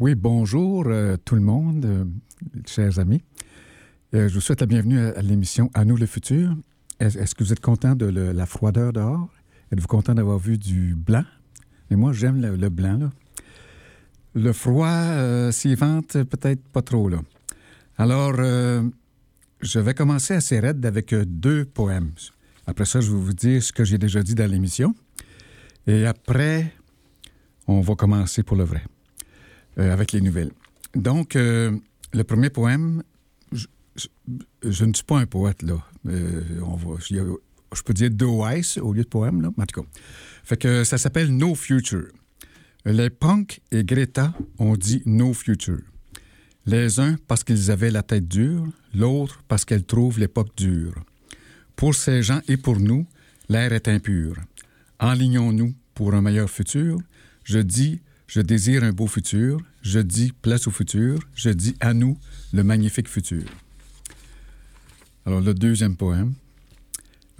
Oui, bonjour euh, tout le monde, euh, chers amis. Euh, je vous souhaite la bienvenue à, l'émission À nous le futur. Est- Est-ce que vous êtes content de la froideur dehors? Êtes-vous content d'avoir vu du blanc? Et moi, j'aime le, blanc. Là. Le froid s'y vante peut-être pas trop. Là. Alors, je vais commencer assez raide avec deux poèmes. Après ça, je vais vous dire ce que j'ai déjà dit dans l'émission. Et après, on va commencer pour le vrai avec les nouvelles. Donc, euh, le premier poème, je, ne suis pas un poète, là. Euh, on va, je, peux dire deux ice au lieu de poème, là. En tout cas. Fait que ça s'appelle No Future. Les punks et Greta ont dit No Future. Les uns parce qu'ils avaient la tête dure, l'autre parce qu'elles trouvent l'époque dure. Pour ces gens et pour nous, l'air est impur. Enlignons-nous pour un meilleur futur. Je dis, je désire un beau futur. Je dis, place au futur. Je dis, à nous, le magnifique futur. Alors, le deuxième poème.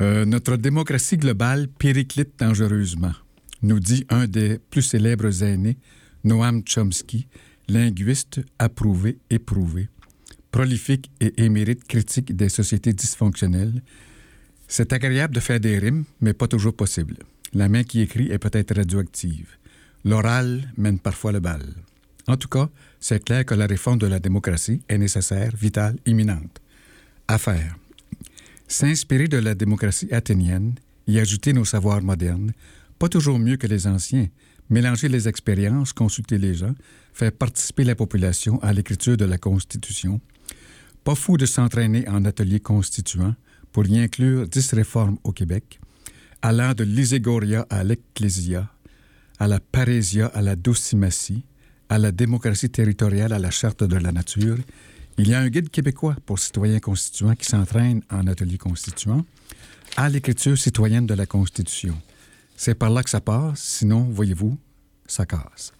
Euh, notre démocratie globale périclite dangereusement, nous dit un des plus célèbres aînés, Noam Chomsky, linguiste approuvé, éprouvé, prolifique et émérite critique des sociétés dysfonctionnelles. C'est agréable de faire des rimes, mais pas toujours possible. La main qui écrit est peut-être radioactive. L'oral mène parfois le bal. En tout cas, c'est clair que la réforme de la démocratie est nécessaire, vitale, imminente. À faire. S'inspirer de la démocratie athénienne, y ajouter nos savoirs modernes, pas toujours mieux que les anciens, mélanger les expériences, consulter les gens, faire participer la population à l'écriture de la Constitution. Pas fou de s'entraîner en atelier constituant pour y inclure dix réformes au Québec, allant de l'iségoria à l'ecclésia, à la parésia à la docimatie, à la démocratie territoriale à la charte de la nature. Il y a un guide québécois pour citoyens constituants qui s'entraîne en atelier constituant à l'écriture citoyenne de la Constitution. C'est par là que ça passe, sinon, voyez-vous, ça casse.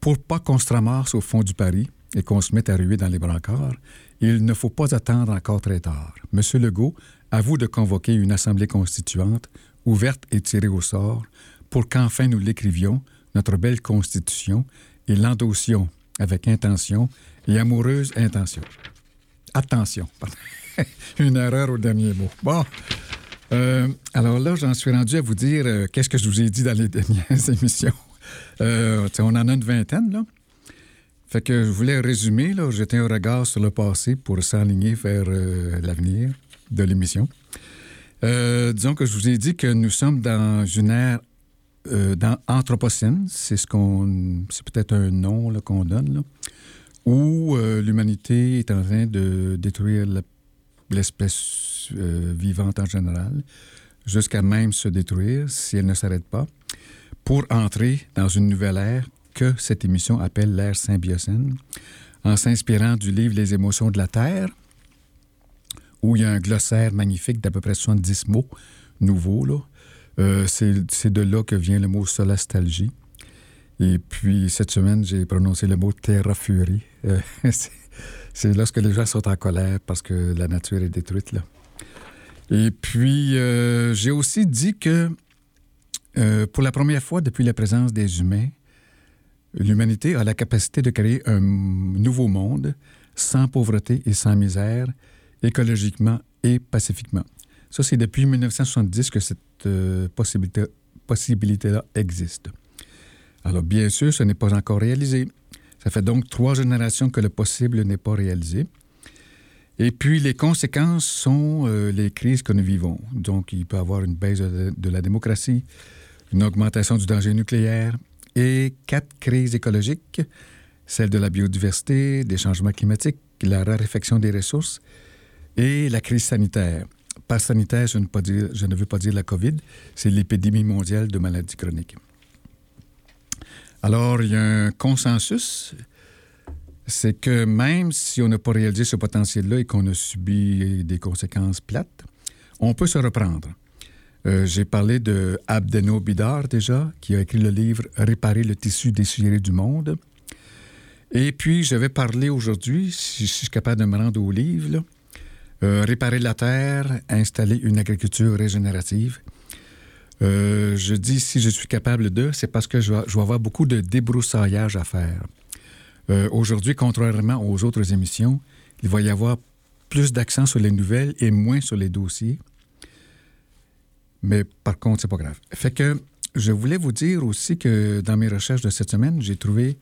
Pour pas qu'on se ramasse au fond du Paris et qu'on se mette à ruer dans les brancards, il ne faut pas attendre encore très tard. Monsieur Legault, à vous de convoquer une assemblée constituante, ouverte et tirée au sort, pour qu'enfin nous l'écrivions, notre belle Constitution, et l'endossions avec intention et amoureuse intention. Attention, une erreur au dernier mot. Bon. Euh, alors là, j'en suis rendu à vous dire euh, qu'est-ce que je vous ai dit dans les dernières émissions? Euh, on en a une vingtaine, là. Fait que je voulais résumer, là, jeter un regard sur le passé pour s'aligner vers l'avenir de l'émission. Disons que je vous ai dit que nous sommes dans une ère euh, dans Anthropocène, c'est ce qu'on, c'est peut-être un nom qu'on donne, où euh, l'humanité est en train de détruire l'espèce euh, vivante en général, jusqu'à même se détruire si elle ne s'arrête pas, pour entrer dans une nouvelle ère que cette émission appelle l'ère symbiocène, en s'inspirant du livre Les émotions de la Terre, où il y a un glossaire magnifique d'à peu près 70 mots nouveaux. Là. Euh, c'est de là que vient le mot solastalgie. Et puis, cette semaine, j'ai prononcé le mot terrafurie. Euh, c'est- lorsque les gens sont en colère parce que la nature est détruite. Là. Et puis, euh, j'ai aussi dit que pour la première fois depuis la présence des humains, l'humanité a la capacité de créer un nouveau monde sans pauvreté et sans misère, écologiquement et pacifiquement. Ça, c'est depuis 1970 que cette euh, possibilité, possibilité-là existe. Alors, bien sûr, ce n'est pas encore réalisé. Ça fait donc trois générations que le possible n'est pas réalisé. Et puis, les conséquences sont euh, les crises que nous vivons. Donc, il peut y avoir une baisse de, de la démocratie, une augmentation du danger nucléaire et quatre crises écologiques celle de la biodiversité, des changements climatiques, la raréfaction des ressources et la crise sanitaire. Par sanitaire, je ne, veux pas dire la COVID, c'est l'épidémie mondiale de maladies chroniques. Alors, il y a un consensus, c'est que même si on n'a pas réalisé ce potentiel-là et qu'on a subi des conséquences plates, on peut se reprendre. Euh, J'ai parlé de Abdeno Bidar déjà, qui a écrit le livre Réparer le tissu déchiré du monde. Et puis, je vais parler aujourd'hui, si je suis capable de me rendre au livre, euh, Réparer la terre, installer une agriculture régénérative. Euh, je dis si je suis capable de, c'est parce que je vais, avoir beaucoup de débroussaillage à faire. Euh, Aujourd'hui, contrairement aux autres émissions, il va y avoir plus d'accent sur les nouvelles et moins sur les dossiers. Mais par contre, c'est pas grave. Fait que je voulais vous dire aussi que dans mes recherches de cette semaine, j'ai trouvé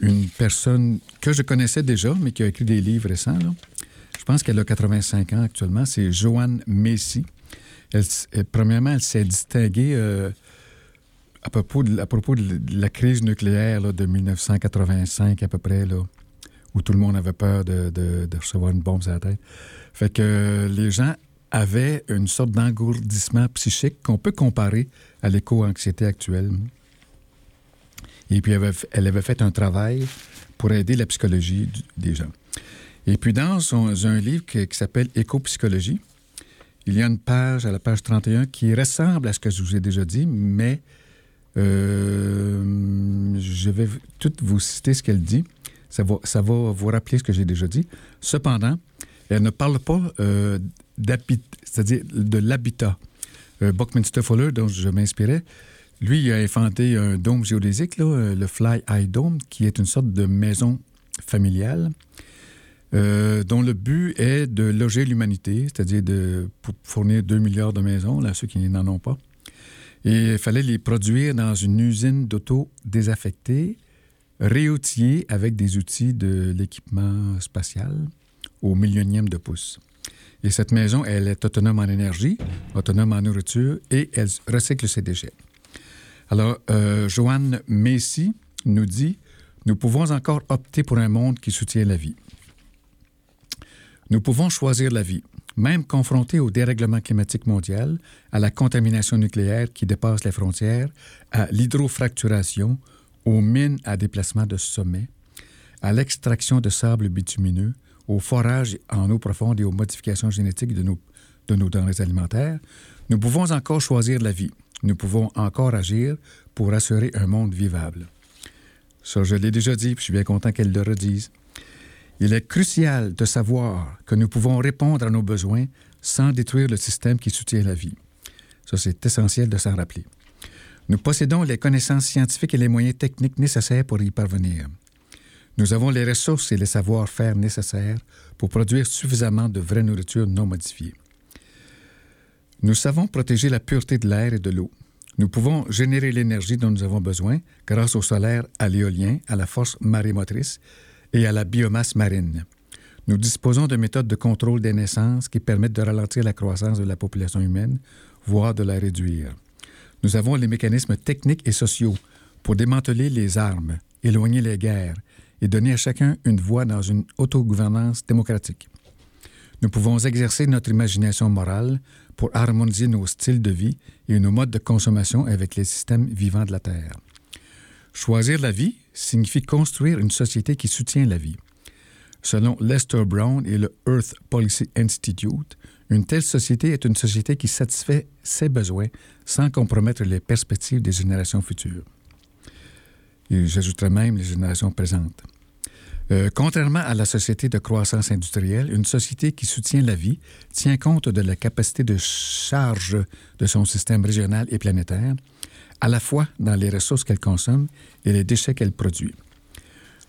une personne que je connaissais déjà, mais qui a écrit des livres récents. Pense qu'elle a 85 ans actuellement. C'est Joanne Messi. Elle- premièrement, elle s'est distinguée euh, à, propos de, la crise nucléaire de 1985 à peu près, où tout le monde avait peur de, recevoir une bombe sur la tête. Fait que euh, les gens avaient une sorte d'engourdissement psychique qu'on peut comparer à l'éco-anxiété actuelle. Et puis, elle avait, fait un travail pour aider la psychologie des gens. Et puis, dans un livre qui, s'appelle Éco-psychologie, il y a une page, à la page 31, qui ressemble à ce que je vous ai déjà dit, mais euh, je vais tout vous citer ce qu'elle dit. Ça va, vous rappeler ce que j'ai déjà dit. Cependant, elle ne parle pas euh, de l'habitat. Euh, Buckminster Fuller, dont je m'inspirais, lui, a inventé un dôme géodésique, euh, le Fly Eye Dome, qui est une sorte de maison familiale euh, dont le but est de loger l'humanité, c'est-à-dire de fournir 2 milliards de maisons, là, ceux qui n'en ont pas. Et il fallait les produire dans une usine d'auto désaffectée, réoutillée avec des outils de l'équipement spatial au millionième de pouce. Et cette maison, elle est autonome en énergie, autonome en nourriture et elle recycle ses déchets. Alors, euh, Joanne Messi nous dit Nous pouvons encore opter pour un monde qui soutient la vie. Nous pouvons choisir la vie, même confrontés au dérèglement climatique mondial, à la contamination nucléaire qui dépasse les frontières, à l'hydrofracturation, aux mines à déplacement de sommet, à l'extraction de sable bitumineux, au forage en eau profonde et aux modifications génétiques de nos, de nos denrées alimentaires, nous pouvons encore choisir la vie. Nous pouvons encore agir pour assurer un monde vivable. Ça, je l'ai déjà dit, puis je suis bien content qu'elle le redise. Il est crucial de savoir que nous pouvons répondre à nos besoins sans détruire le système qui soutient la vie. Ça, c'est essentiel de s'en rappeler. Nous possédons les connaissances scientifiques et les moyens techniques nécessaires pour y parvenir. Nous avons les ressources et les savoir-faire nécessaires pour produire suffisamment de vraie nourriture non modifiée. Nous savons protéger la pureté de l'air et de l'eau. Nous pouvons générer l'énergie dont nous avons besoin grâce au solaire, à l'éolien, à la force marémotrice et à la biomasse marine. Nous disposons de méthodes de contrôle des naissances qui permettent de ralentir la croissance de la population humaine, voire de la réduire. Nous avons les mécanismes techniques et sociaux pour démanteler les armes, éloigner les guerres et donner à chacun une voix dans une autogouvernance démocratique. Nous pouvons exercer notre imagination morale pour harmoniser nos styles de vie et nos modes de consommation avec les systèmes vivants de la Terre. Choisir la vie signifie construire une société qui soutient la vie. Selon Lester Brown et le Earth Policy Institute, une telle société est une société qui satisfait ses besoins sans compromettre les perspectives des générations futures. Et j'ajouterais même les générations présentes. Euh, contrairement à la société de croissance industrielle, une société qui soutient la vie tient compte de la capacité de charge de son système régional et planétaire, à la fois dans les ressources qu'elle consomme et les déchets qu'elle produit.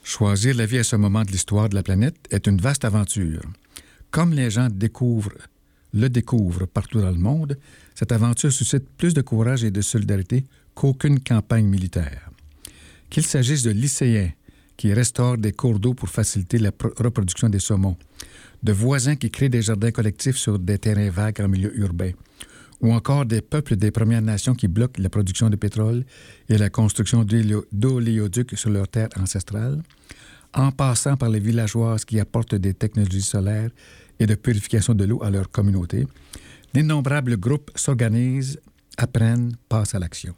Choisir la vie à ce moment de l'histoire de la planète est une vaste aventure. Comme les gens découvrent, le découvrent partout dans le monde, cette aventure suscite plus de courage et de solidarité qu'aucune campagne militaire. Qu'il s'agisse de lycéens qui restaurent des cours d'eau pour faciliter la pro- reproduction des saumons, de voisins qui créent des jardins collectifs sur des terrains vagues en milieu urbain, ou encore des peuples des Premières Nations qui bloquent la production de pétrole et la construction d'oléoducs sur leurs terres ancestrales, en passant par les villageoises qui apportent des technologies solaires et de purification de l'eau à leur communauté, d'innombrables groupes s'organisent, apprennent, passent à l'action.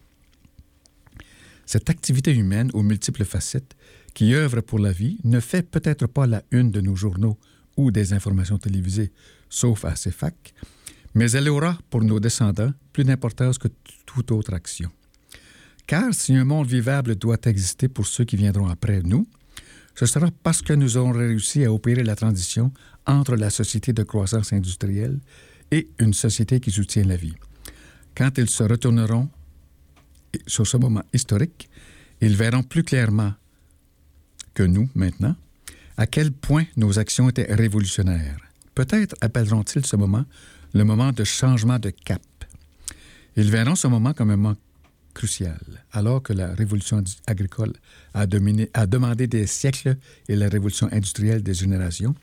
Cette activité humaine aux multiples facettes qui œuvre pour la vie ne fait peut-être pas la une de nos journaux ou des informations télévisées, sauf à CEFAC, mais elle aura pour nos descendants plus d'importance que toute autre action. Car si un monde vivable doit exister pour ceux qui viendront après nous, ce sera parce que nous aurons réussi à opérer la transition entre la société de croissance industrielle et une société qui soutient la vie. Quand ils se retourneront sur ce moment historique, ils verront plus clairement que nous, maintenant, à quel point nos actions étaient révolutionnaires. Peut-être appelleront-ils ce moment le moment de changement de cap. Ils verront ce moment comme un moment crucial, alors que la révolution agricole a, demandé des siècles et la révolution industrielle des générations.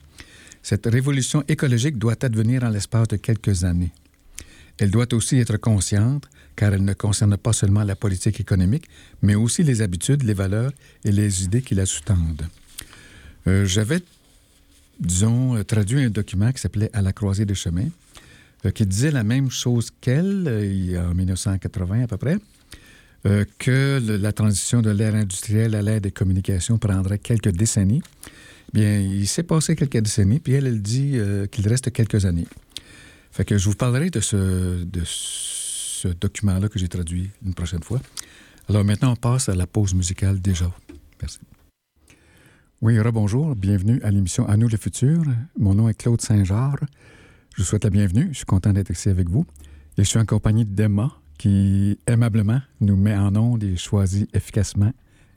Cette révolution écologique doit advenir en l'espace de quelques années. Elle doit aussi être consciente, car elle ne concerne pas seulement la politique économique, mais aussi les habitudes, les valeurs et les idées qui la sous-tendent. Euh, j'avais, disons, traduit un document qui s'appelait À la croisée des chemins, euh, qui disait la même chose qu'elle, euh, en 1980 à peu près, que la transition de l'ère industrielle à l'ère des communications prendrait quelques décennies. Bien, il s'est passé quelques décennies, puis elle, elle dit qu'il reste quelques années. Fait que je vous parlerai de ce, document-là que j'ai traduit une prochaine fois. Alors maintenant, on passe à la pause musicale déjà. Merci. Oui, bonjour, bienvenue à l'émission À nous le futur. Mon nom est Claude Saint-Georges. Je vous souhaite la bienvenue. Je suis content d'être ici avec vous. Et je suis en compagnie d'Emma qui, aimablement, nous met en onde et choisit efficacement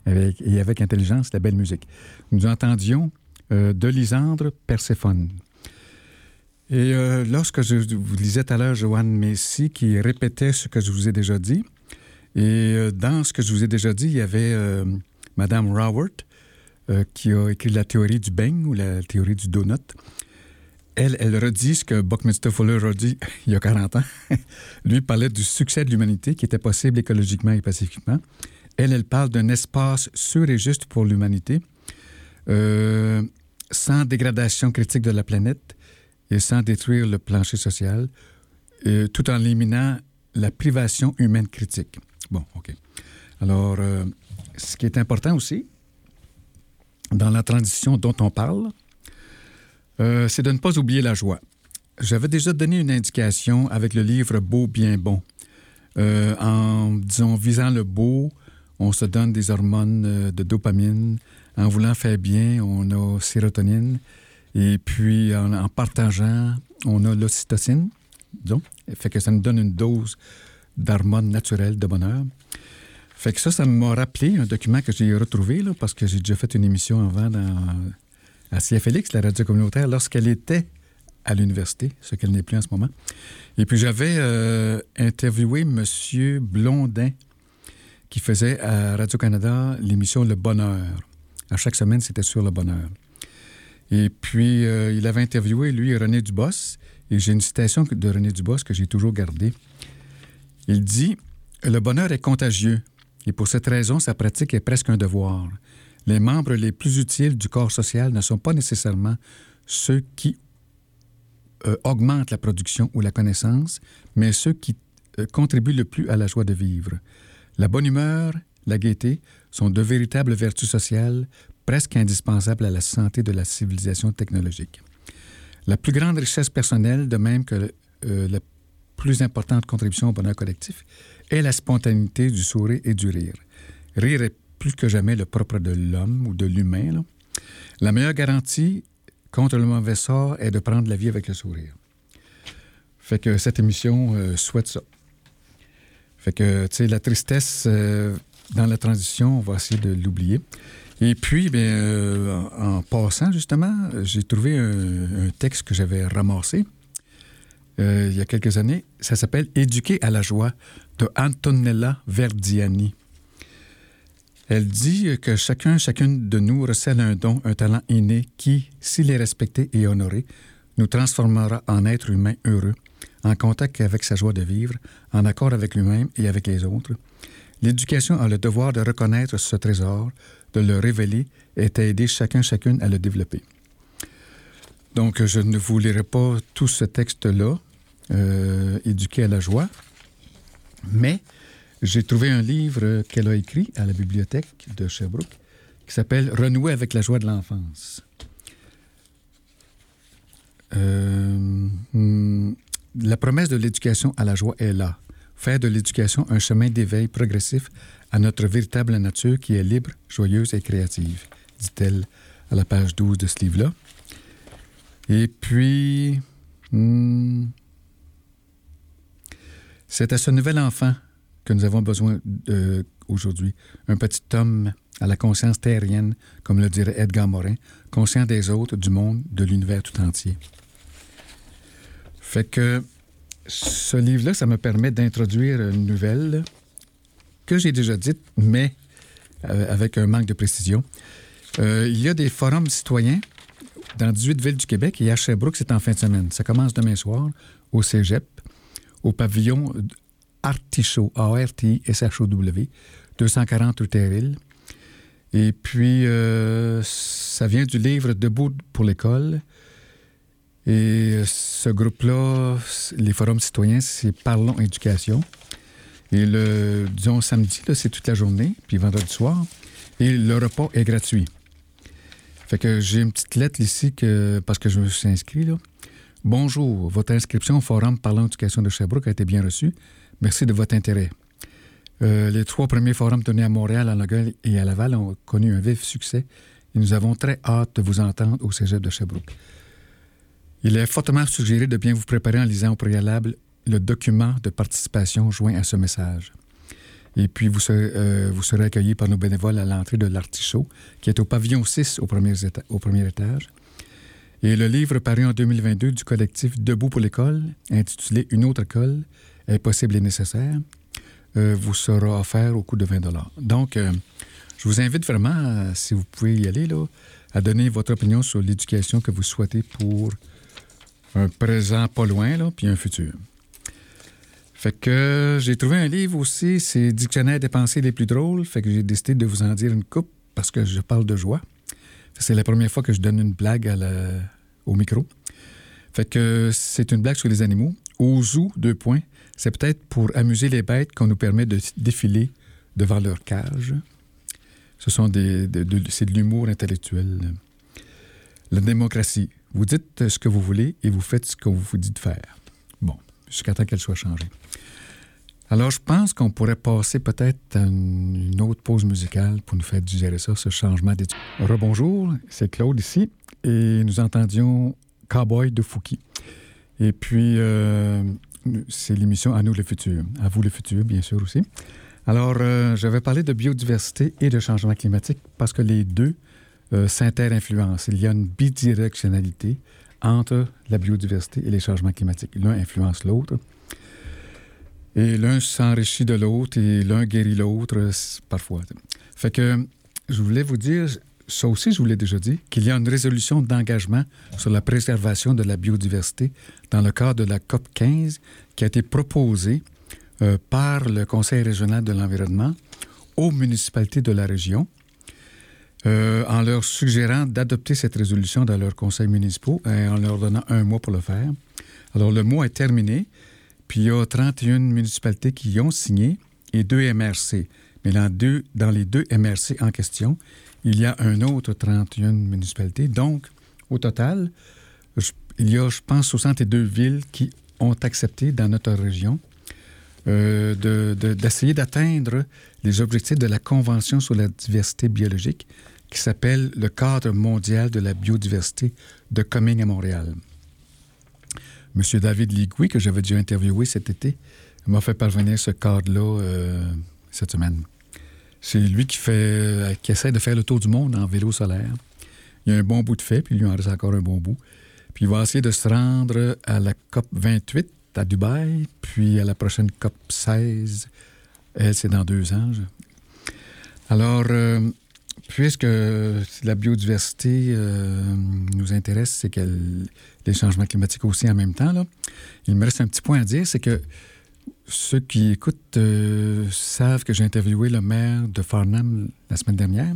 et avec intelligence la belle musique. Nous entendions euh, de Lisandre Perséphone. Et euh, lorsque je vous lisais tout à l'heure Joanne Messi qui répétait ce que je vous ai déjà dit, et euh, dans ce que je vous ai déjà dit, il y avait euh, Madame Rowert qui a écrit la théorie du beigne ou la théorie du donut. Elle, elle redit ce que Buckminster Fuller a dit il y a 40 ans. Lui parlait du succès de l'humanité qui était possible écologiquement et pacifiquement. Elle, elle parle d'un espace sûr et juste pour l'humanité, sans dégradation critique de la planète, et sans détruire le plancher social, euh, tout en éliminant la privation humaine critique. Bon, OK. Alors, euh, ce qui est important aussi, dans la transition dont on parle, euh, c'est de ne pas oublier la joie. J'avais déjà donné une indication avec le livre Beau, bien bon. en, disons, visant le beau, on se donne des hormones de dopamine. En voulant faire bien, on a sérotonine. Et puis, en, partageant, on a l'ocytocine, donc, fait que ça nous donne une dose d'hormones naturelles de bonheur. Fait que ça, ça m'a rappelé un document que j'ai retrouvé, là, parce que j'ai déjà fait une émission avant dans, à CFLX, la radio communautaire, lorsqu'elle était à l'université, ce qu'elle n'est plus en ce moment. Et puis j'avais euh, interviewé M. Blondin, qui faisait à Radio-Canada l'émission Le Bonheur. À chaque semaine, c'était sur le bonheur. Et puis, euh, il avait interviewé, lui, René Dubos. Et j'ai une citation de René Dubos que j'ai toujours gardée. Il dit Le bonheur est contagieux. Et pour cette raison, sa pratique est presque un devoir. Les membres les plus utiles du corps social ne sont pas nécessairement ceux qui euh, augmentent la production ou la connaissance, mais ceux qui euh, contribuent le plus à la joie de vivre. La bonne humeur, la gaieté sont de véritables vertus sociales presque indispensable à la santé de la civilisation technologique. La plus grande richesse personnelle, de même que euh, la plus importante contribution au bonheur collectif, est la spontanéité du sourire et du rire. Rire est plus que jamais le propre de l'homme ou de l'humain. La meilleure garantie contre le mauvais sort est de prendre la vie avec le sourire. Fait que cette émission euh, souhaite ça. Fait que, tu sais, la tristesse euh, dans la transition, on va essayer de l'oublier. Et puis, bien, euh, en, passant, justement, j'ai trouvé un, texte que j'avais ramassé il y a quelques années. Ça s'appelle Éduquer à la joie de Antonella Verdiani. Elle dit que chacun, chacune de nous recèle un don, un talent inné qui, s'il est respecté et honoré, nous transformera en êtres humains heureux, en contact avec sa joie de vivre, en accord avec lui-même et avec les autres. L'éducation a le devoir de reconnaître ce trésor, de le révéler et d'aider chacun chacune à le développer. Donc, je ne vous lirai pas tout ce texte-là, euh, Éduquer à la joie, mais j'ai trouvé un livre qu'elle a écrit à la bibliothèque de Sherbrooke qui s'appelle Renouer avec la joie de l'enfance. Euh, hmm, la promesse de l'éducation à la joie est là. Faire de l'éducation un chemin d'éveil progressif à notre véritable nature qui est libre, joyeuse et créative, dit-elle à la page 12 de ce livre-là. Et puis, hmm, c'est à ce nouvel enfant que nous avons besoin aujourd'hui. Un petit homme à la conscience terrienne, comme le dirait Edgar Morin, conscient des autres, du monde, de l'univers tout entier. Fait que ce livre-là, ça me permet d'introduire une nouvelle que j'ai déjà dite, mais euh, avec un manque de précision. Euh, il y a des forums citoyens dans 18 villes du Québec et à Sherbrooke, c'est en fin de semaine. Ça commence demain soir au Cégep, au pavillon Artichaut, A-R-T-I-S-H-O-W, 240 rue Et puis, euh, ça vient du livre Debout pour l'école. Et ce groupe-là, les forums citoyens, c'est Parlons Éducation. Et le, disons, samedi, c'est toute la journée, puis vendredi soir. Et le repas est gratuit. Fait que j'ai une petite lettre ici parce que je me suis inscrit. Là. Bonjour, votre inscription au Forum Parlons Éducation de Sherbrooke a été bien reçue. Merci de votre intérêt. Euh, les trois premiers forums tenus à Montréal, à Longueuil et à Laval ont connu un vif succès et nous avons très hâte de vous entendre au Cégep de Sherbrooke. Il est fortement suggéré de bien vous préparer en lisant au préalable le document de participation joint à ce message. Et puis, vous serez, euh, vous serez accueillis par nos bénévoles à l'entrée de l'Artichaut, qui est au pavillon 6 au premier, au premier étage. Et le livre paru en 2022 du collectif Debout pour l'école, intitulé Une autre école, est possible et nécessaire, euh, vous sera offert au coût de 20 Donc, euh, je vous invite vraiment, si vous pouvez y aller, là, à donner votre opinion sur l'éducation que vous souhaitez pour un présent pas loin, là, puis un futur. Fait que j'ai trouvé un livre aussi, c'est Dictionnaire des pensées les plus drôles. Fait que j'ai décidé de vous en dire une coupe parce que je parle de joie. C'est la première fois que je donne une blague au micro. Fait que c'est une blague sur les animaux. Au zoo, deux points. C'est peut-être pour amuser les bêtes qu'on nous permet de défiler devant leur cage. Ce sont des, c'est de l'humour intellectuel. La démocratie. Vous dites ce que vous voulez et vous faites ce qu'on vous dit de faire. Bon, jusqu'à temps qu'elle soit changée. Alors, je pense qu'on pourrait passer peut-être à une autre pause musicale pour nous faire digérer ça, ce changement d'étude. Rebonjour, c'est Claude ici, et nous entendions Cowboy de Fouki. Et puis, euh, c'est l'émission À nous le futur. À vous le futur, bien sûr aussi. Alors, euh, je vais parler de biodiversité et de changement climatique parce que les deux euh, s'inter-influencent. Il y a une bidirectionnalité entre la biodiversité et les changements climatiques. L'un influence l'autre. Et l'un s'enrichit de l'autre et l'un guérit l'autre parfois. Fait que je voulais vous dire, ça aussi je vous l'ai déjà dit, qu'il y a une résolution d'engagement sur la préservation de la biodiversité dans le cadre de la COP 15 qui a été proposée euh, par le Conseil régional de l'environnement aux municipalités de la région euh, en leur suggérant d'adopter cette résolution dans leurs conseils municipaux et en leur donnant un mois pour le faire. Alors le mois est terminé. Puis il y a 31 municipalités qui y ont signé et deux MRC. Mais dans, deux, dans les deux MRC en question, il y a un autre 31 municipalités. Donc, au total, il y a, je pense, 62 villes qui ont accepté dans notre région euh, d'essayer d'atteindre les objectifs de la Convention sur la diversité biologique qui s'appelle le cadre mondial de la biodiversité de Coming à Montréal. M. David Ligui, que j'avais déjà interviewé cet été, m'a fait parvenir ce cadre-là euh, cette semaine. C'est lui euh, qui essaie de faire le tour du monde en vélo solaire. Il y a un bon bout de fait, puis lui, il en reste encore un bon bout. Puis il va essayer de se rendre à la COP 28 à Dubaï, puis à la prochaine COP 16. Elle, c'est dans deux ans. Alors, euh, puisque la biodiversité euh, nous intéresse, c'est que les changements climatiques aussi en même temps, il me reste un petit point à dire, c'est que ceux qui écoutent euh, savent que j'ai interviewé le maire de Farnham la semaine dernière.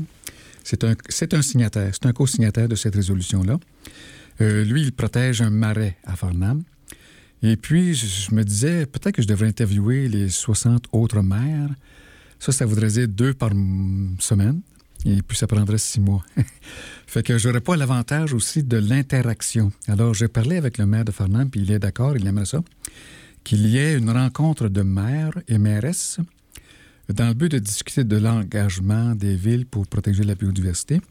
C'est un, un signataire, c'est un co-signataire de cette résolution-là. Euh, lui, il protège un marais à Farnham. Et puis, je, me disais, peut-être que je devrais interviewer les 60 autres maires. Ça, ça voudrait dire deux par semaine. Et puis, ça prendrait six mois. fait que j'aurais pas l'avantage aussi de l'interaction. Alors, j'ai parlé avec le maire de Farnham, puis il est d'accord, il aimerait ça qu'il y ait une rencontre de maires et mairesses dans le but de discuter de l'engagement des villes pour protéger la biodiversité.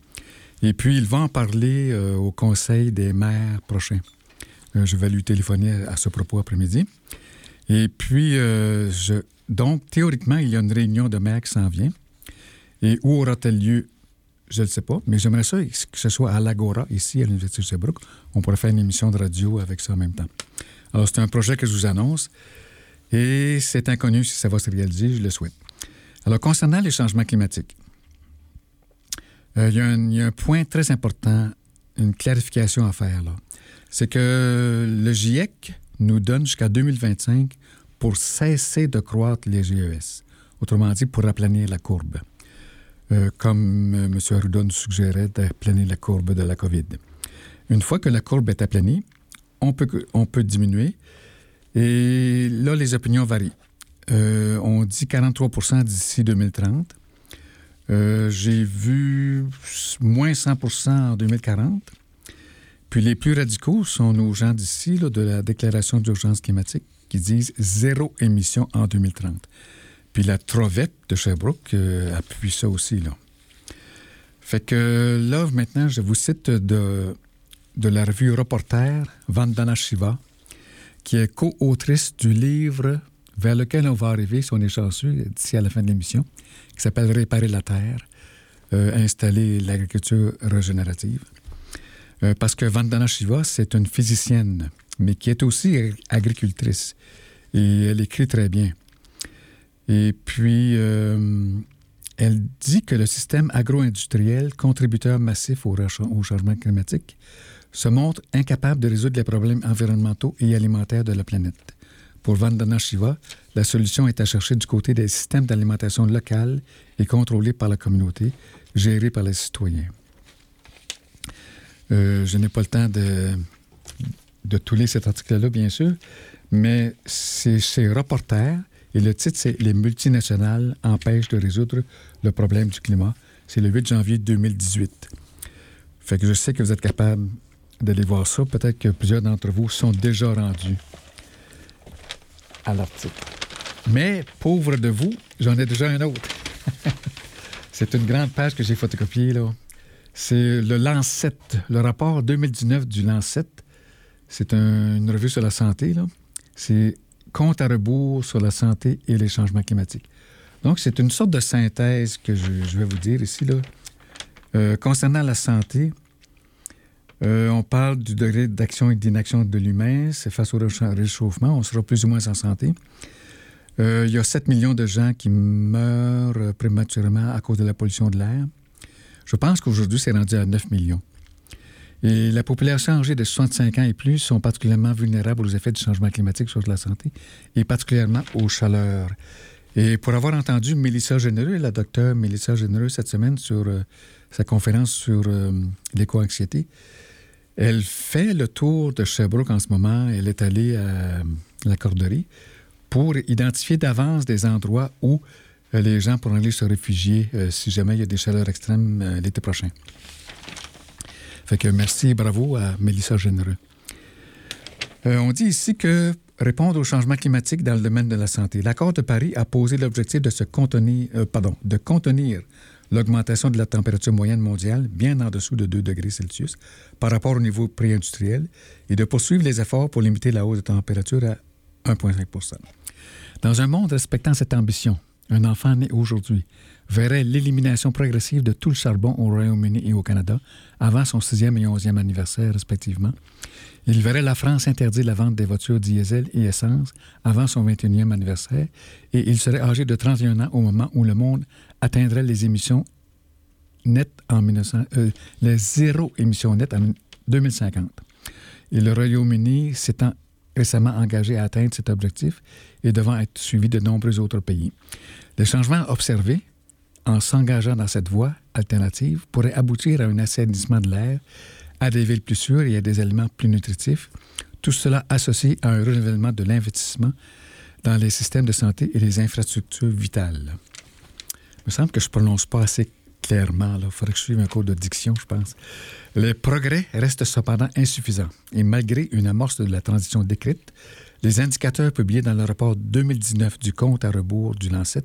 Et puis, il va en parler euh, au Conseil des maires prochain. Euh, je vais lui téléphoner à ce propos après-midi. Et puis, euh, donc, théoriquement, il y a une réunion de maires qui s'en vient. Et où aura-t-elle lieu? Je ne sais pas, mais j'aimerais ça que ce soit à l'Agora, ici, à l'Université de Sherbrooke. On pourrait faire une émission de radio avec ça en même temps. Alors, c'est un projet que je vous annonce et c'est inconnu si ça va se réaliser, je le souhaite. Alors, concernant les changements climatiques, euh, il, y a un, point très important, une clarification à faire là. C'est que le GIEC nous donne jusqu'à 2025 pour cesser de croître les GES. Autrement dit, pour aplanir la courbe. Euh, comme euh, M. Arruda nous suggérait d'aplanir la courbe de la COVID. Une fois que la courbe est aplanie, on peut, diminuer. Et là, les opinions varient. Euh, on dit 43% d'ici 2030. Euh, j'ai vu moins 100% en 2040. Puis les plus radicaux sont nos gens d'ici, de la déclaration d'urgence climatique, qui disent zéro émission en 2030. Puis la Trovette de Sherbrooke euh, appuie ça aussi. Là. Fait que là, maintenant, je vous cite de de la revue Reporter, Vandana Shiva, qui est co-autrice du livre vers lequel on va arriver, si on est chanceux, d'ici à la fin de l'émission, qui s'appelle Réparer la terre, euh, installer l'agriculture régénérative. Euh, parce que Vandana Shiva, c'est une physicienne, mais qui est aussi agricultrice. Et elle écrit très bien. Et puis, euh, elle dit que le système agro-industriel, contributeur massif au, au changement climatique, se montre incapable de résoudre les problèmes environnementaux et alimentaires de la planète. Pour Vandana Shiva, la solution est à chercher du côté des systèmes d'alimentation locaux et contrôlés par la communauté, gérés par les citoyens. Euh, je n'ai pas le temps de, de tout lire cet article-là, bien sûr, mais c'est chez Reporter et le titre, c'est Les multinationales empêchent de résoudre le problème du climat. C'est le 8 janvier 2018. Fait que je sais que vous êtes capable d'aller voir ça. Peut-être que plusieurs d'entre vous sont déjà rendus à l'article. Mais, pauvre de vous, j'en ai déjà un autre. C'est une grande page que j'ai photocopiée, là. C'est le Lancet, le rapport 2019 du Lancet. C'est une revue sur la santé, là. C'est compte à rebours sur la santé et les changements climatiques. Donc, c'est une sorte de synthèse que je, vais vous dire ici, là. Euh, concernant la santé, euh, on parle du degré d'action et d'inaction de l'humain. C'est face au réchauffement. On sera plus ou moins en santé. Euh, il y a 7 millions de gens qui meurent prématurément à cause de la pollution de l'air. Je pense qu'aujourd'hui, c'est rendu à 9 millions. Et la population âgée de 65 ans et plus sont particulièrement vulnérables aux effets du changement climatique sur la santé et particulièrement aux chaleurs. Et pour avoir entendu Mélissa Généreux, la docteure Mélissa Généreux, cette semaine sur euh, sa conférence sur l'éco-anxiété, elle fait le tour de Sherbrooke en ce moment. Elle est allée à la Corderie pour identifier d'avance des endroits où euh, les gens pourront aller se réfugier euh, si jamais il y a des chaleurs extrêmes euh, l'été prochain. Fait merci et bravo à Mélissa Généreux. on dit ici que répondre au changement climatique dans le domaine de la santé. L'accord de Paris a posé l'objectif de se contenir, de contenir l'augmentation de la température moyenne mondiale bien en dessous de 2 degrés Celsius par rapport au niveau pré-industriel et de poursuivre les efforts pour limiter la hausse de température à 1,5 Dans un monde respectant cette ambition, un enfant né aujourd'hui verrait l'élimination progressive de tout le charbon au Royaume-Uni et au Canada avant son sixième et onzième anniversaire respectivement. Il verrait la France interdire la vente des voitures diesel et essence avant son 21e anniversaire et il serait âgé de 31 ans au moment où le monde atteindrait les émissions net en 1900, euh, le zéro émission nette en 2050. Et le Royaume-Uni s'étant récemment engagé à atteindre cet objectif et devant être suivi de nombreux autres pays. Les changements observés en s'engageant dans cette voie alternative pourraient aboutir à un assainissement de l'air, à des villes plus sûres et à des aliments plus nutritifs, tout cela associé à un renouvellement de l'investissement dans les systèmes de santé et les infrastructures vitales. Il me semble que je ne prononce pas assez clairement. Il faudrait que je suive un cours de diction, je pense. Les progrès restent cependant insuffisants. Et malgré une amorce de la transition décrite, les indicateurs publiés dans le rapport 2019 du compte à rebours du Lancet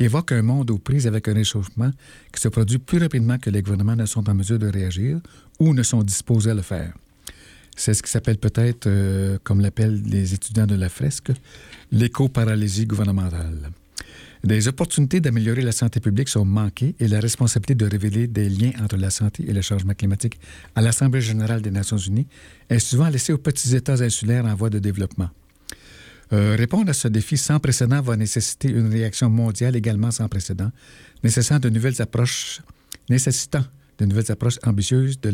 évoquent un monde aux prises avec un réchauffement qui se produit plus rapidement que les gouvernements ne sont en mesure de réagir ou ne sont disposés à le faire. C'est ce qui s'appelle peut-être, euh, comme l'appellent les étudiants de la fresque, l'éco-paralysie gouvernementale. Des opportunités d'améliorer la santé publique sont manquées et la responsabilité de révéler des liens entre la santé et le changement climatique à l'Assemblée générale des Nations unies est souvent laissée aux petits États insulaires en voie de développement. Euh, répondre à ce défi sans précédent va nécessiter une réaction mondiale également sans précédent, nécessitant de nouvelles approches, nécessitant de nouvelles approches ambitieuses de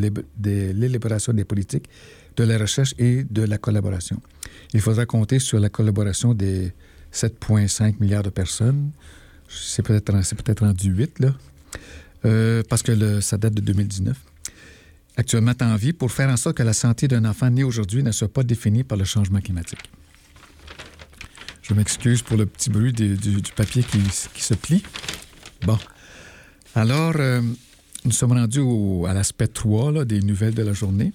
l'élaboration des politiques, de la recherche et de la collaboration. Il faudra compter sur la collaboration des 7,5 milliards de personnes. C'est peut-être peut rendu 8, là, euh, parce que ça date de 2019. Actuellement en vie pour faire en sorte que la santé d'un enfant né aujourd'hui ne soit pas définie par le changement climatique. Je m'excuse pour le petit bruit du, papier qui, se plie. Bon. Alors, euh, nous sommes rendus à l'aspect 3 des nouvelles de la journée.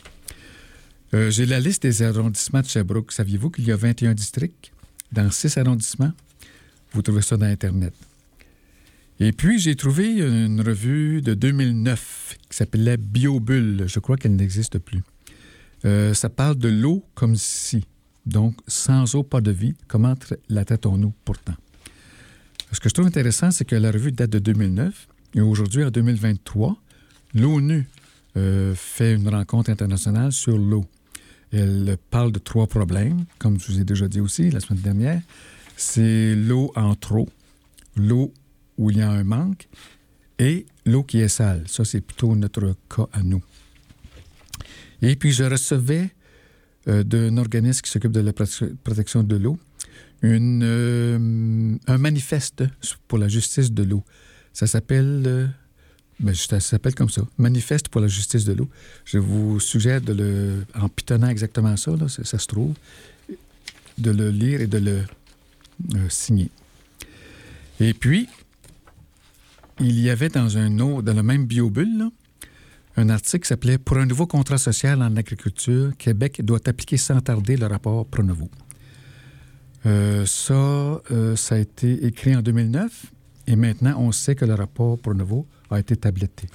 Euh, j'ai la liste des arrondissements de Sherbrooke. Saviez-vous qu'il y a 21 districts? Dans six arrondissements? Vous trouvez ça dans Internet. Et puis, j'ai trouvé une revue de 2009 qui s'appelait Biobulle. Je crois qu'elle n'existe plus. Euh, ça parle de l'eau comme si. Donc, sans eau, pas de vie. Comment la traitons-nous pourtant? Ce que je trouve intéressant, c'est que la revue date de 2009 et aujourd'hui, en 2023, l'ONU euh, fait une rencontre internationale sur l'eau. Elle parle de trois problèmes, comme je vous ai déjà dit aussi la semaine dernière. C'est l'eau en trop, l'eau où il y a un manque et l'eau qui est sale. Ça, c'est plutôt notre cas à nous. Et puis, je recevais euh, d'un organisme qui s'occupe de la protection de l'eau euh, un manifeste pour la justice de l'eau. Ça s'appelle euh, ben, ça s'appelle comme ça, Manifeste pour la justice de l'eau. Je vous suggère de le, en pitonnant exactement ça, ça, se trouve, de le lire et de le euh, signer. Et puis, il y avait dans un autre, dans le même biobulle, un article qui s'appelait Pour un nouveau contrat social en agriculture, Québec doit appliquer sans tarder le rapport Pronovo. Euh, ça, euh, ça a été écrit en 2009 et maintenant on sait que le rapport Pronovo a été tabletté.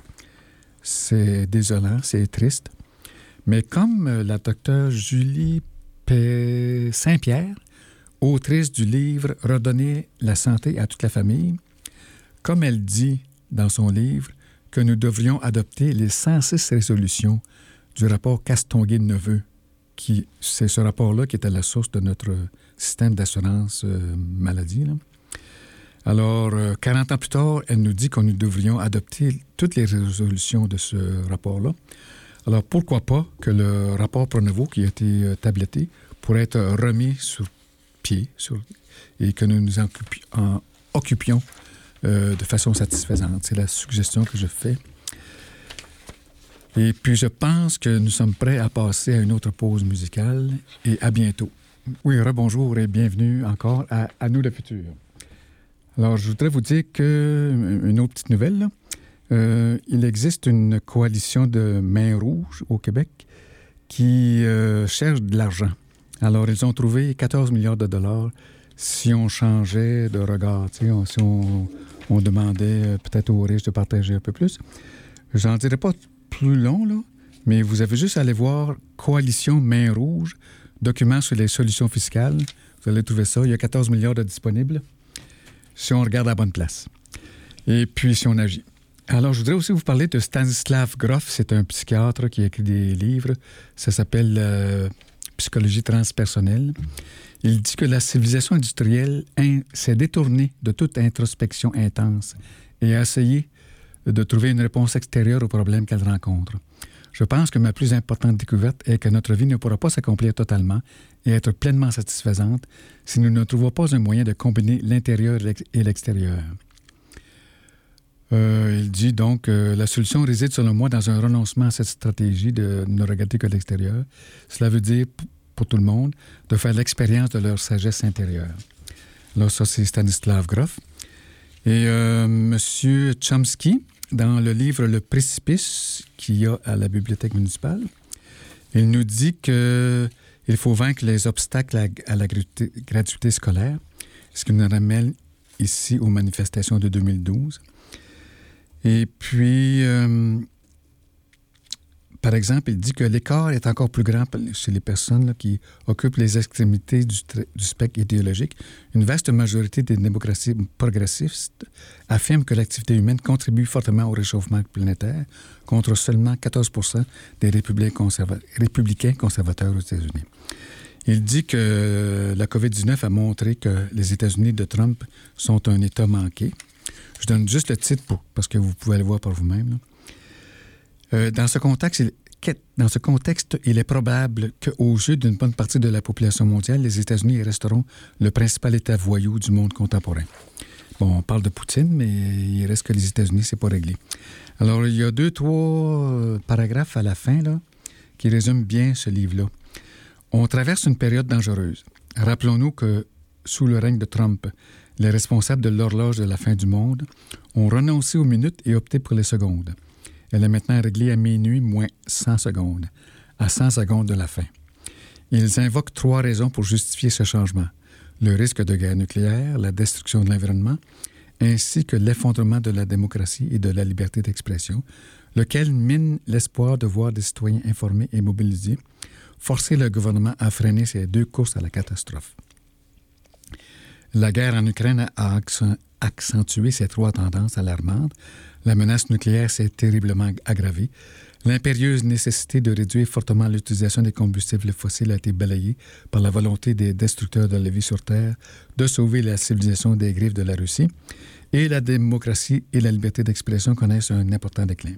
C'est désolant, c'est triste. Mais comme euh, la docteure Julie Saint-Pierre, autrice du livre Redonner la santé à toute la famille, comme elle dit dans son livre que nous devrions adopter les 106 résolutions du rapport Castonguay-Neveu, qui c'est ce rapport-là qui est à la source de notre système d'assurance euh, maladie. Alors, 40 euh, ans plus tard, elle nous dit que nous devrions adopter toutes les résolutions de ce rapport-là. Alors, pourquoi pas que le rapport Pronovo, qui a été euh, tabletté, pourrait être remis sur pied et que nous nous en, occupions euh, de façon satisfaisante. C'est la suggestion que je fais. Et puis, je pense que nous sommes prêts à passer à une autre pause musicale et à bientôt. Oui, rebonjour et bienvenue encore à, à nous le futur. Alors, je voudrais vous dire que, euh, une autre petite nouvelle, euh, il existe une coalition de mains rouges au Québec qui euh, cherche de l'argent. Alors, ils ont trouvé 14 milliards de dollars si on changeait de regard, si on, demandait peut-être aux riches de partager un peu plus. J'en dirai pas plus long, là, mais vous avez juste à aller voir Coalition Main Rouge, document sur les solutions fiscales. Vous allez trouver ça. Il y a 14 milliards de disponibles si on regarde à la bonne place. Et puis, si on agit. Alors, je voudrais aussi vous parler de Stanislav Grof. C'est un psychiatre qui a écrit des livres. Ça s'appelle euh, Psychologie transpersonnelle. Il dit que la civilisation industrielle s'est détournée de toute introspection intense et a essayé de trouver une réponse extérieure aux problèmes qu'elle rencontre. Je pense que ma plus importante découverte est que notre vie ne pourra pas s'accomplir totalement et être pleinement satisfaisante si nous ne trouvons pas un moyen de combiner l'intérieur et l'extérieur. Euh, il dit donc euh, la solution réside selon moi dans un renoncement à cette stratégie de ne regarder que l'extérieur. Cela veut dire, pour tout le monde, de faire l'expérience de leur sagesse intérieure. Là, ça, c'est Stanislav Grof. Et euh, M. Chomsky, dans le livre Le précipice qu'il y a à la bibliothèque municipale, il nous dit que il faut vaincre les obstacles à, la gratuité, scolaire, ce qui nous ramène ici aux manifestations de 2012. Et puis, euh, par exemple, il dit que l'écart est encore plus grand chez les personnes qui occupent les extrémités du, spectre idéologique. Une vaste majorité des démocraties progressistes affirment que l'activité humaine contribue fortement au réchauffement planétaire, contre seulement 14% des républicains conservateurs aux États-Unis. Il dit que la COVID-19 a montré que les États-Unis de Trump sont un État manqué. Je donne juste le titre pour, parce que vous pouvez le voir par vous-même. Euh, dans, ce contexte, il, est probable qu'au jeu d'une bonne partie de la population mondiale, les États-Unis resteront le principal État voyou du monde contemporain. Bon, on parle de Poutine, mais il reste que les États-Unis, c'est pas réglé. Alors, il y a deux, trois euh, paragraphes à la fin là, qui résument bien ce livre-là. On traverse une période dangereuse. Rappelons-nous que sous le règne de Trump, les responsables de l'horloge de la fin du monde ont renoncé aux minutes et opté pour les secondes. Elle est maintenant réglée à minuit moins 100 secondes, à 100 secondes de la fin. Ils invoquent trois raisons pour justifier ce changement. Le risque de guerre nucléaire, la destruction de l'environnement, ainsi que l'effondrement de la démocratie et de la liberté d'expression, lequel mine l'espoir de voir des citoyens informés et mobilisés, forcer le gouvernement à freiner ces deux courses à la catastrophe. La guerre en Ukraine a accentué ces trois tendances alarmantes. La menace nucléaire s'est terriblement aggravée. L'impérieuse nécessité de réduire fortement l'utilisation des combustibles fossiles a été balayée par la volonté des destructeurs de la vie sur Terre de sauver la civilisation des griffes de la Russie. Et la démocratie et la liberté d'expression connaissent un important déclin.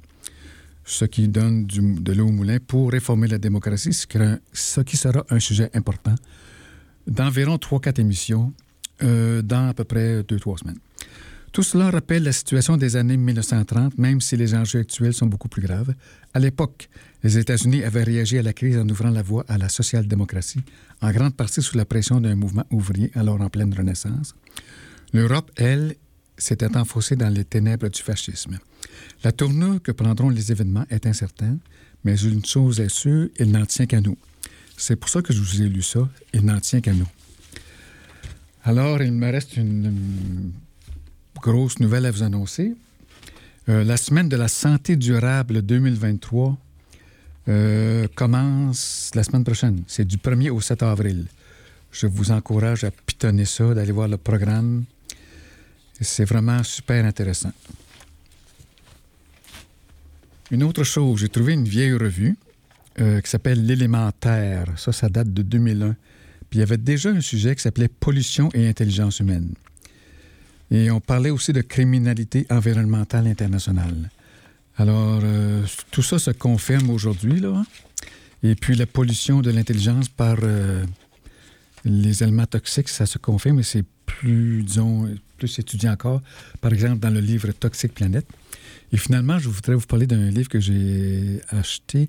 Ce qui donne de l'eau au moulin pour réformer la démocratie, ce qui sera un sujet important d'environ 3-4 émissions euh, dans à peu près deux, trois semaines. Tout cela rappelle la situation des années 1930, même si les enjeux actuels sont beaucoup plus graves. À l'époque, les États-Unis avaient réagi à la crise en ouvrant la voie à la social-démocratie, en grande partie sous la pression d'un mouvement ouvrier alors en pleine renaissance. L'Europe, elle, s'était enfoncée dans les ténèbres du fascisme. La tournure que prendront les événements est incertaine, mais une chose est sûre, il n'en tient qu'à nous. C'est pour ça que je vous ai lu ça, il n'en tient qu'à nous. Alors, il me reste une, grosse nouvelle à vous annoncer. Euh, la semaine de la santé durable 2023 euh, commence la semaine prochaine. C'est du 1er au 7 avril. Je vous encourage à pitonner ça, d'aller voir le programme. C'est vraiment super intéressant. Une autre chose, j'ai trouvé une vieille revue euh, qui s'appelle L'élémentaire. Ça, ça date de 2001. Puis il y avait déjà un sujet qui s'appelait pollution et intelligence humaine. Et on parlait aussi de criminalité environnementale internationale. Alors, euh, tout ça se confirme aujourd'hui, là. Et puis la pollution de l'intelligence par euh, les éléments toxiques, ça se confirme et c'est plus, disons, plus étudié encore. Par exemple, dans le livre Toxique Planète. Et finalement, je voudrais vous parler d'un livre que j'ai acheté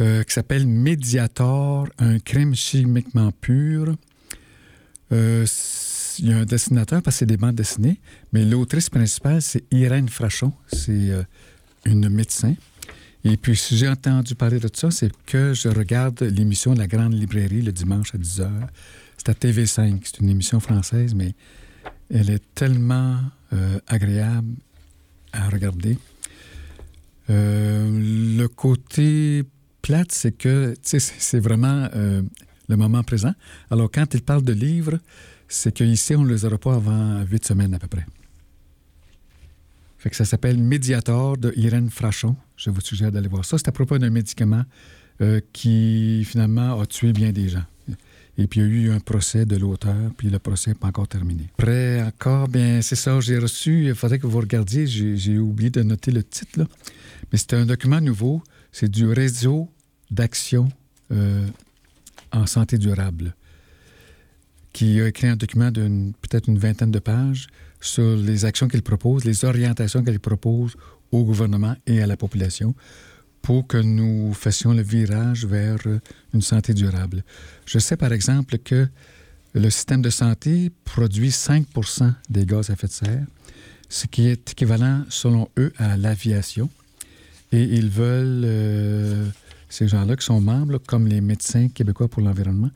euh, qui s'appelle Mediator, un crime chimiquement pur. Euh, il y a un dessinateur parce que c'est des bandes dessinées, mais l'autrice principale, c'est Irène Frachon. C'est euh, une médecin. Et puis, si j'ai entendu parler de ça, c'est que je regarde l'émission La Grande Librairie le dimanche à 10h. C'est à TV5. C'est une émission française, mais elle est tellement agréable à regarder. le côté plate, c'est que c'est vraiment euh, le moment présent. Alors, quand il parle de livres, c'est qu'ici, on ne les aura pas avant huit semaines à peu près. Fait que ça s'appelle Médiator de Irène Frachon. Je vous suggère d'aller voir ça. C'est à propos d'un médicament euh, qui, finalement, a tué bien des gens. Et puis, il y a eu un procès de l'auteur, puis le procès n'est pas encore terminé. Après, encore, bien, c'est ça, j'ai reçu, il faudrait que vous regardiez, j'ai oublié de noter le titre, là. Mais c'est un document nouveau, c'est du réseau d'action euh, en santé durable, qui a écrit un document de peut-être une vingtaine de pages sur les actions qu'il propose, les orientations qu'il propose au gouvernement et à la population pour que nous fassions le virage vers une santé durable. Je sais par exemple que le système de santé produit 5% des gaz à effet de serre, ce qui est équivalent, selon eux, à l'aviation. Et ils veulent, euh, ces gens-là qui sont membres, comme les médecins québécois pour l'environnement,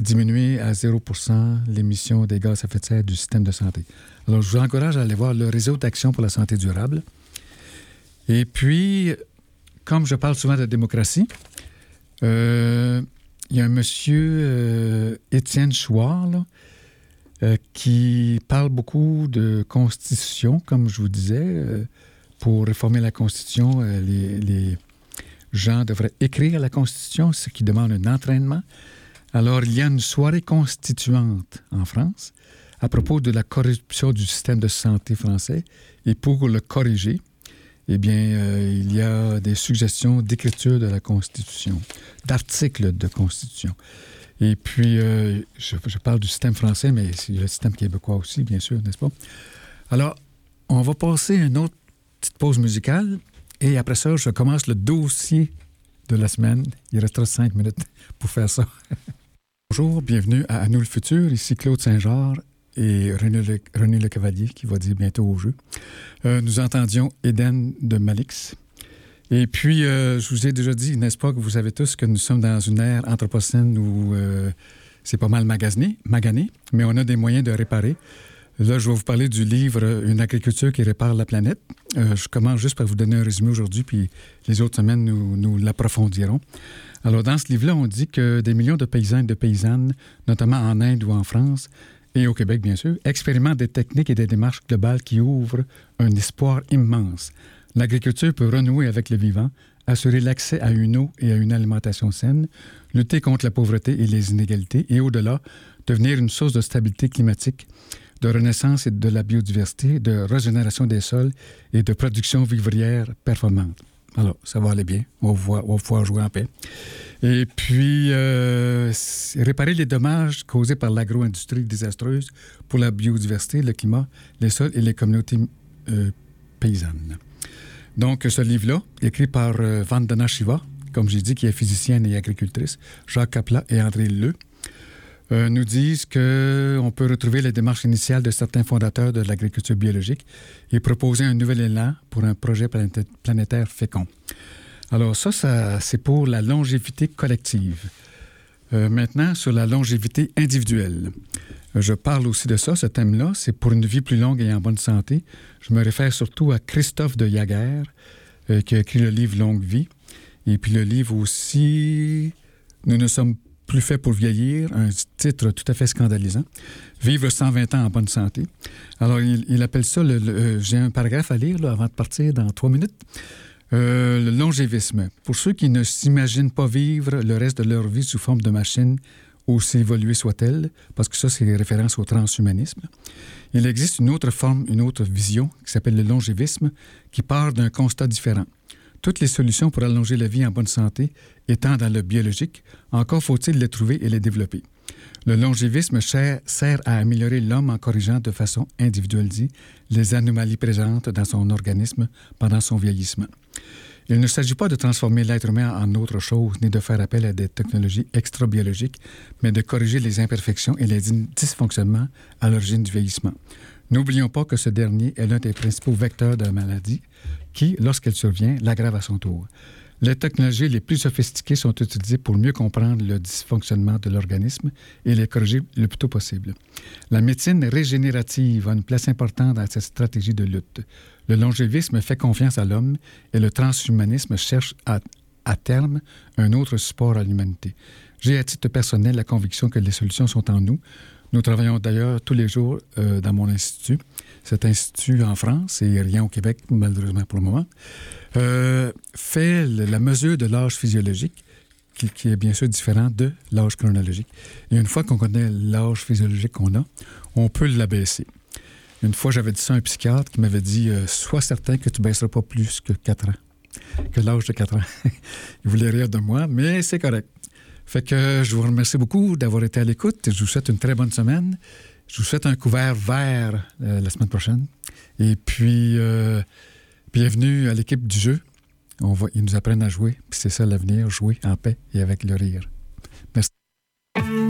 diminuer à 0% l'émission des gaz à effet de serre du système de santé. Alors, je vous encourage à aller voir le réseau d'action pour la santé durable. Et puis, comme je parle souvent de démocratie, euh, il y a un monsieur, euh, Étienne Chouard, euh, qui parle beaucoup de constitution, comme je vous disais. pour réformer la constitution, les, les, gens devraient écrire la constitution, ce qui demande un entraînement. Alors, il y a une soirée constituante en France à propos de la corruption du système de santé français et pour le corriger, eh bien, euh, il y a des suggestions d'écriture de la Constitution, d'articles de Constitution. Et puis, euh, je, parle du système français, mais c'est le système québécois aussi, bien sûr, n'est-ce pas? Alors, on va passer une autre petite pause musicale et après ça, je commence le dossier de la semaine. Il restera cinq minutes pour faire ça. Bonjour, bienvenue à À nous le futur. Ici Claude Saint-Georges et René le, Cavalier qui va dire bientôt au jeu. Euh, nous entendions Eden de Malix. Et puis, euh, je vous ai déjà dit, n'est-ce pas, que vous savez tous que nous sommes dans une ère anthropocène où euh, c'est pas mal magasiné, magané, mais on a des moyens de réparer. Là, je vais vous parler du livre Une agriculture qui répare la planète. je commence juste par vous donner un résumé aujourd'hui, puis les autres semaines, nous l'approfondirons. Alors, dans ce livre-là, on dit que des millions de paysans et de paysannes, notamment en Inde ou en France, et au Québec, bien sûr, expérimente des techniques et des démarches globales qui ouvrent un espoir immense. L'agriculture peut renouer avec le vivant, assurer l'accès à une eau et à une alimentation saine, lutter contre la pauvreté et les inégalités, et au-delà, devenir une source de stabilité climatique, de renaissance et de la biodiversité, de régénération des sols et de production vivrière performante. Alors, ça va aller bien. On va, pouvoir jouer en paix. Et puis, euh, réparer les dommages causés par l'agro-industrie désastreuse pour la biodiversité, le climat, les sols et les communautés euh, paysannes. Donc, ce livre-là, écrit par euh, Vandana Shiva, comme j'ai dit, qui est physicienne et agricultrice, Jacques Capla et André Leu, nous disent qu'on peut retrouver les démarches initiales de certains fondateurs de l'agriculture biologique et proposer un nouvel élan pour un projet planétaire fécond. Alors ça, ça c'est pour la longévité collective. Euh, maintenant, sur la longévité individuelle. Euh, je parle aussi de ça, ce thème-là, c'est pour une vie plus longue et en bonne santé. Je me réfère surtout à Christophe de Jaguer, euh, qui a écrit le livre Longue vie. Et puis le livre aussi, Nous ne sommes plus faits pour vieillir, un titre tout à fait scandalisant. Vivre 120 ans en bonne santé. Alors, il, appelle ça, le, j'ai un paragraphe à lire avant de partir dans trois minutes. Euh, le longévisme. Pour ceux qui ne s'imaginent pas vivre le reste de leur vie sous forme de machine, aussi évoluée soit-elle, parce que ça, c'est référence au transhumanisme, il existe une autre forme, une autre vision qui s'appelle le longévisme, qui part d'un constat différent. Toutes les solutions pour allonger la vie en bonne santé étant dans le biologique, encore faut-il les trouver et les développer. Le longévisme sert à améliorer l'homme en corrigeant de façon individualisée les anomalies présentes dans son organisme pendant son vieillissement. Il ne s'agit pas de transformer l'être humain en autre chose, ni de faire appel à des technologies extra-biologiques, mais de corriger les imperfections et les dysfonctionnements à l'origine du vieillissement. N'oublions pas que ce dernier est l'un des principaux vecteurs de la maladie qui, lorsqu'elle survient, l'aggrave à son tour. Les technologies les plus sophistiquées sont utilisées pour mieux comprendre le dysfonctionnement de l'organisme et les corriger le plus tôt possible. La médecine régénérative a une place importante dans cette stratégie de lutte. Le longévisme fait confiance à l'homme et le transhumanisme cherche à, à terme un autre support à l'humanité. J'ai à titre personnel la conviction que les solutions sont en nous. Nous travaillons d'ailleurs tous les jours euh, dans mon institut. Cet institut en France et rien au Québec, malheureusement pour le moment, euh, fait la mesure de l'âge physiologique qui, est bien sûr différent de l'âge chronologique. Et une fois qu'on connaît l'âge physiologique qu'on a, on peut l'abaisser. Une fois, j'avais dit ça à un psychiatre qui m'avait dit euh, Sois certain que tu ne baisseras pas plus que 4 ans, que l'âge de 4 ans. Il voulait rire de moi, mais c'est correct. Fait que je vous remercie beaucoup d'avoir été à l'écoute. Je vous souhaite une très bonne semaine. Je vous souhaite un couvert vert euh, la semaine prochaine. Et puis, euh, bienvenue à l'équipe du jeu. On va, ils nous apprennent à jouer. Puis c'est ça l'avenir, jouer en paix et avec le rire.